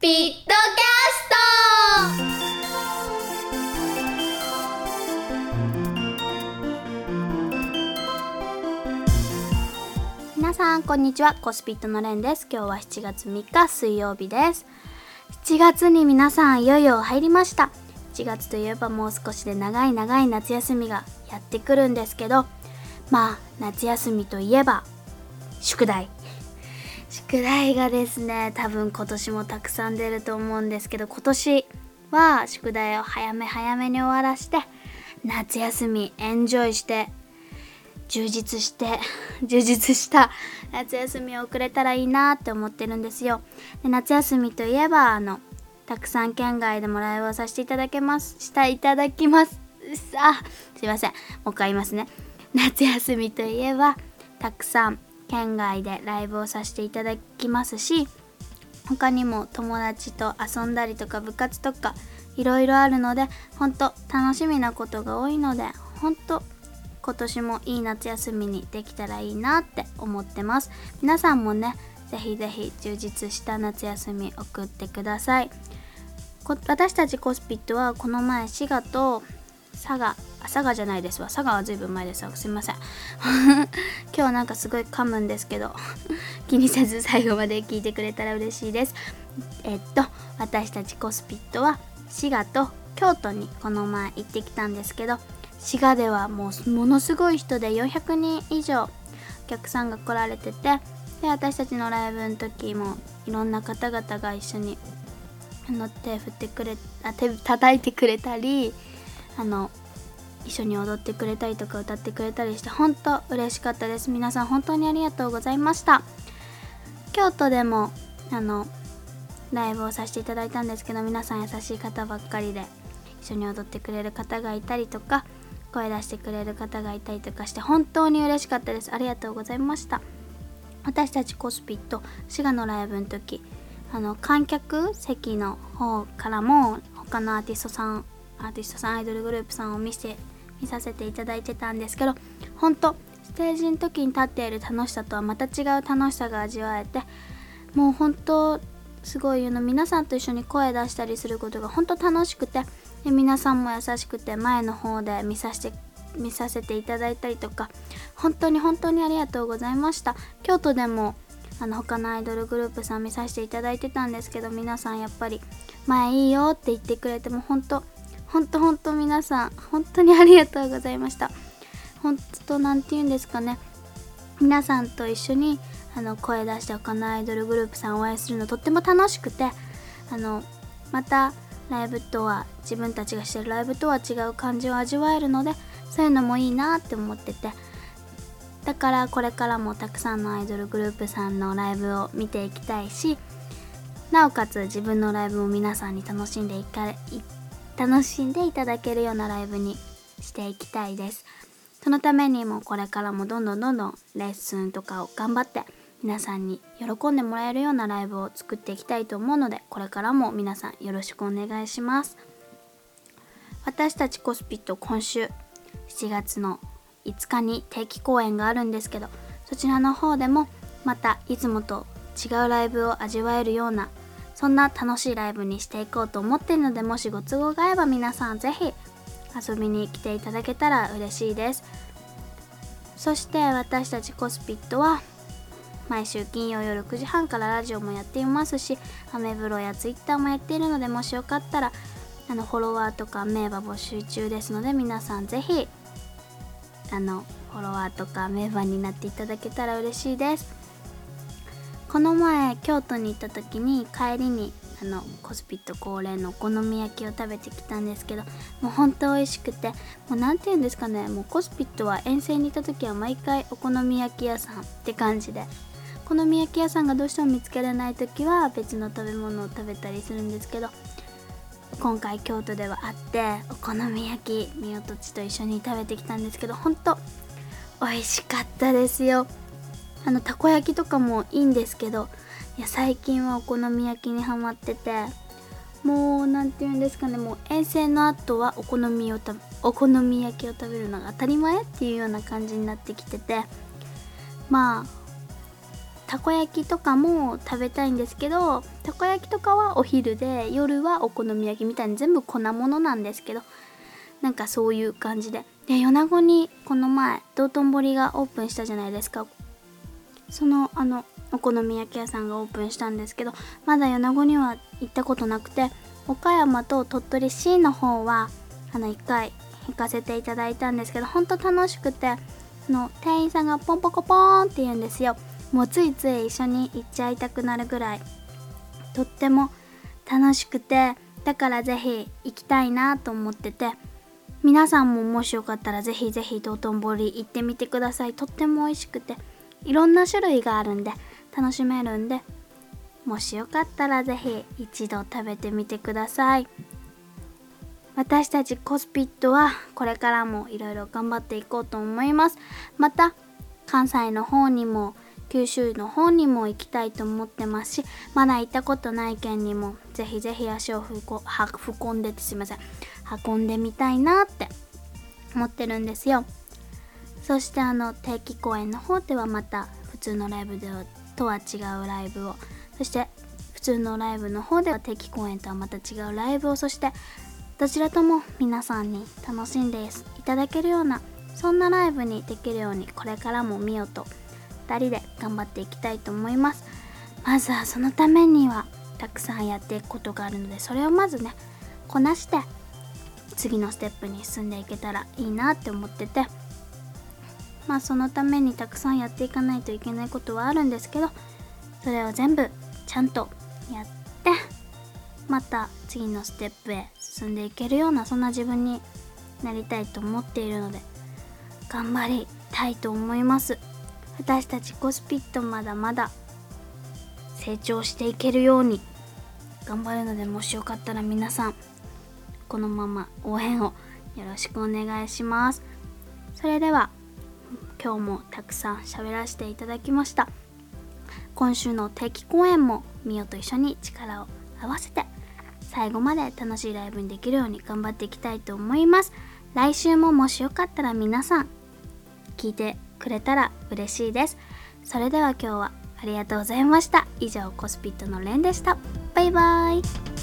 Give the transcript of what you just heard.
ピットキャスト。皆さんこんにちは。コスピットのレンです。今日は7月3日水曜日です。7月に皆さんいよいよ入りました。7月といえばもう少しで長い長い夏休みがやってくるんですけどまあ夏休みといえば宿題。宿題がですね多分今年もたくさん出ると思うんですけど今年は宿題を早め早めに終わらして夏休みエンジョイして充実して 充実した夏休みを送れたらいいなって思ってるんですよ。で夏休みといえばあのたくさん県外でもライブをさせていただけますしたいただきます。あすいません。もう一回言いますね。夏休みといえばたくさん県外でライブをさせていただきますし他にも友達と遊んだりとか部活とかいろいろあるので本当楽しみなことが多いので本当今年もいい夏休みにできたらいいなって思ってます。皆さんもねぜひぜひ充実した夏休み送ってください。私たちコスピットはこの前滋賀と佐賀佐賀じゃないですわ。佐賀はずいぶん前ですわ。すいません。今日なんかすごい噛むんですけど 気にせず最後まで聞いてくれたら嬉しいです。えっと私たちコスピットは滋賀と京都にこの前行ってきたんですけど滋賀ではもうものすごい人で400人以上お客さんが来られててで私たちのライブの時もいろんな方々が一緒にあの手振ってくれあ手叩いてくれたりあの一緒に踊ってくれたりとか歌ってくれたりして本当嬉しかったです。皆さん本当にありがとうございました。京都でもあのライブをさせていただいたんですけど皆さん優しい方ばっかりで一緒に踊ってくれる方がいたりとか声出してくれる方がいたりとかして本当に嬉しかったです。ありがとうございました。私たちコスピット滋賀のライブの時あの観客席の方からも他のアーティストさんアーティストさんアイドルグループさんを見せ見させていただいてたんですけど本当ステージの時に立っている楽しさとはまた違う楽しさが味わえてもう本当すごいの皆さんと一緒に声出したりすることが本当楽しくてで皆さんも優しくて前の方で見させて見させていただいたりとか本当に本当にありがとうございました。京都でもあの他のアイドルグループさん見させていただいてたんですけど皆さんやっぱり前いいよって言ってくれても本当本当本当皆さん本当にありがとうございました。本当なんて言うんですかね。皆さんと一緒にあの声出して他のアイドルグループさんを応援するのとっても楽しくてあのまたライブとは自分たちがしてるライブとは違う感じを味わえるのでそういうのもいいなって思ってて。だからこれからもたくさんのアイドルグループさんのライブを見ていきたいしなおかつ自分のライブも皆さんに楽しんでいかい楽しんでいただけるようなライブにしていきたいです。そのためにもこれからもどんどんどんどんレッスンとかを頑張って皆さんに喜んでもらえるようなライブを作っていきたいと思うのでこれからも皆さんよろしくお願いします。私たちコスピット今週7月の5日に定期公演があるんですけどそちらの方でもまたいつもと違うライブを味わえるようなそんな楽しいライブにしていこうと思ってるのでもしご都合が合えば皆さん是非遊びに来ていただけたら嬉しいです。そして私たちコスピットは毎週金曜夜9時半からラジオもやっていますしアメブロやツイッターもやっているのでもしよかったらあのフォロワーとか名馬募集中ですので皆さん是非あのフォロワーとか名馬になっていただけたら嬉しいです。この前京都に行った時に帰りにあのコスピット恒例のお好み焼きを食べてきたんですけどもうほんと美味しくてもう何て言うんですかねもうコスピットは遠征に行った時は毎回お好み焼き屋さんって感じでお好み焼き屋さんがどうしても見つけられない時は別の食べ物を食べたりするんですけど今回京都ではあってお好み焼きみおとちと一緒に食べてきたんですけどほんと美味しかったですよ。あのたこ焼きとかもいいんですけどいや最近はお好み焼きにはまっててもう何て言うんですかねもう遠征の後はお好みをお好み焼きを食べるのが当たり前っていうような感じになってきててまあたこ焼きとかも食べたいんですけどたこ焼きとかはお昼で夜はお好み焼きみたいに全部粉物なんですけどなんかそういう感じで。で米子にこの前道頓堀がオープンしたじゃないですか。そのあのお好み焼き屋さんがオープンしたんですけどまだ米子には行ったことなくて岡山と鳥取市の方はあの1回行かせていただいたんですけどほんと楽しくての店員さんがポンポコポーンって言うんですよ。もうついつい一緒に行っちゃいたくなるぐらいとっても楽しくてだからぜひ行きたいなと思ってて皆さんももしよかったらぜひぜひ道頓堀行ってみてください。とっても美味しくて。いろんな種類があるんで楽しめるんでもしよかったらぜひ一度食べてみてください。私たちコスピットはこれからもいろいろ頑張っていこうと思います。また関西の方にも九州の方にも行きたいと思ってますしまだ行ったことない県にもぜひぜひ足を運んでてすいません運んでみたいなって思ってるんですよ。そしてあの定期公演の方ではまた普通のライブではとは違うライブをそして普通のライブの方では定期公演とはまた違うライブをそしてどちらとも皆さんに楽しんでいただけるようなそんなライブにできるようにこれからも見ようと2人で頑張っていきたいと思います。まずはそのためにはたくさんやっていくことがあるのでそれをまずねこなして次のステップに進んでいけたらいいなって思ってて。まあそのためにたくさんやっていかないといけないことはあるんですけどそれを全部ちゃんとやってまた次のステップへ進んでいけるようなそんな自分になりたいと思っているので頑張りたいと思います。私たちコスピットまだまだ成長していけるように頑張るのでもしよかったら皆さんこのまま応援をよろしくお願いします。それでは今日もたくさん喋らせていただきました。今週の定期公演もみおと一緒に力を合わせて最後まで楽しいライブにできるように頑張っていきたいと思います。来週ももしよかったら皆さん聞いてくれたら嬉しいです。それでは今日はありがとうございました。以上コスピットのレンでした。バイバーイ。